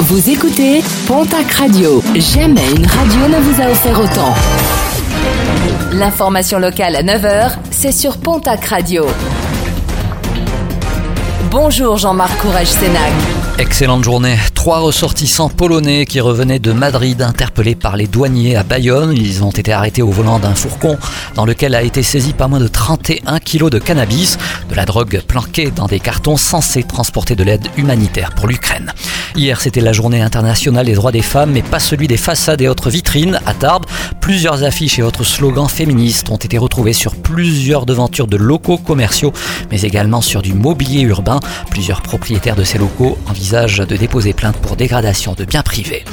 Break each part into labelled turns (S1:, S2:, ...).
S1: Vous écoutez Pontac Radio. Jamais une radio ne vous a offert autant. L'information locale à 9h, c'est sur Pontac Radio. Bonjour Jean-Marc Courage Sénac.
S2: Excellente journée. Trois ressortissants polonais qui revenaient de Madrid interpellés par les douaniers à Bayonne. Ils ont été arrêtés au volant d'un fourgon dans lequel a été saisi pas moins de 31 kilos de cannabis, de la drogue planquée dans des cartons censés transporter de l'aide humanitaire pour l'Ukraine. Hier, c'était la journée internationale des droits des femmes, mais pas celui des façades et autres vitrines. À Tarbes, plusieurs affiches et autres slogans féministes ont été retrouvés sur plusieurs devantures de locaux commerciaux, mais également sur du mobilier urbain. Plusieurs propriétaires de ces locaux envisagent de déposer plainte pour dégradation de biens privés.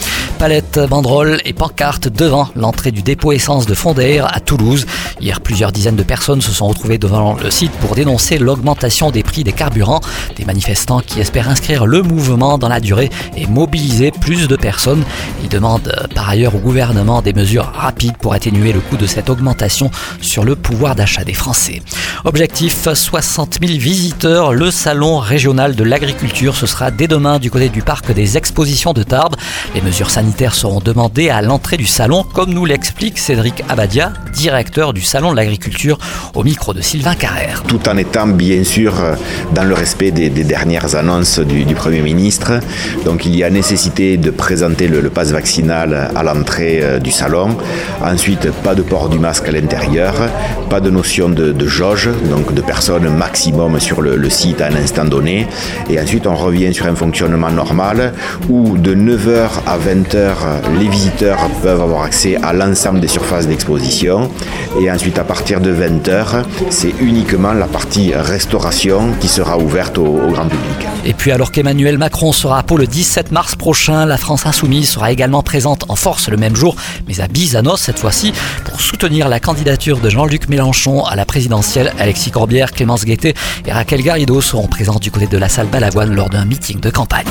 S2: Palettes, banderoles et pancartes devant l'entrée du dépôt essence de Fondère à Toulouse. Hier, plusieurs dizaines de personnes se sont retrouvées devant le site pour dénoncer l'augmentation des prix des carburants. Des manifestants qui espèrent inscrire le mouvement dans la durée et mobiliser plus de personnes. Ils demandent euh, par ailleurs au gouvernement des mesures rapides pour atténuer le coût de cette augmentation sur le pouvoir d'achat des Français. Objectif 60 000 visiteurs. Le salon régional de l'agriculture, ce sera dès demain du côté du parc des expositions de Tarbes. Les mesures sanitaires seront demandées à l'entrée du salon, comme nous l'explique Cédric Abadia, directeur du salon de l'agriculture, au micro de Sylvain Carrère.
S3: Tout en étant bien sûr dans le respect des, dernières annonces du, Premier ministre. Donc il y a nécessité de présenter le, passe vaccinal à l'entrée euh, du salon. Ensuite, pas de port du masque à l'intérieur, pas de notion de, jauge, donc de personnes maximum sur le, site à un instant donné. Et ensuite, on revient sur un fonctionnement normal où de 9h à 20h, les visiteurs peuvent avoir accès à l'ensemble des surfaces d'exposition. Et ensuite, à partir de 20h, c'est uniquement la partie restauration qui sera ouverte au, grand public.
S2: Et puis, alors qu'Emmanuel Macron sera à Pau le 17 mars prochain, la France Insoumise sera également présente en force le même jour, mais à Bizanos cette fois-ci, pour soutenir la candidature de Jean-Luc Mélenchon à la présidentielle. Alexis Corbière, Clémence Guettet et Raquel Garrido seront présents du côté de la salle Balavoine lors d'un meeting de campagne.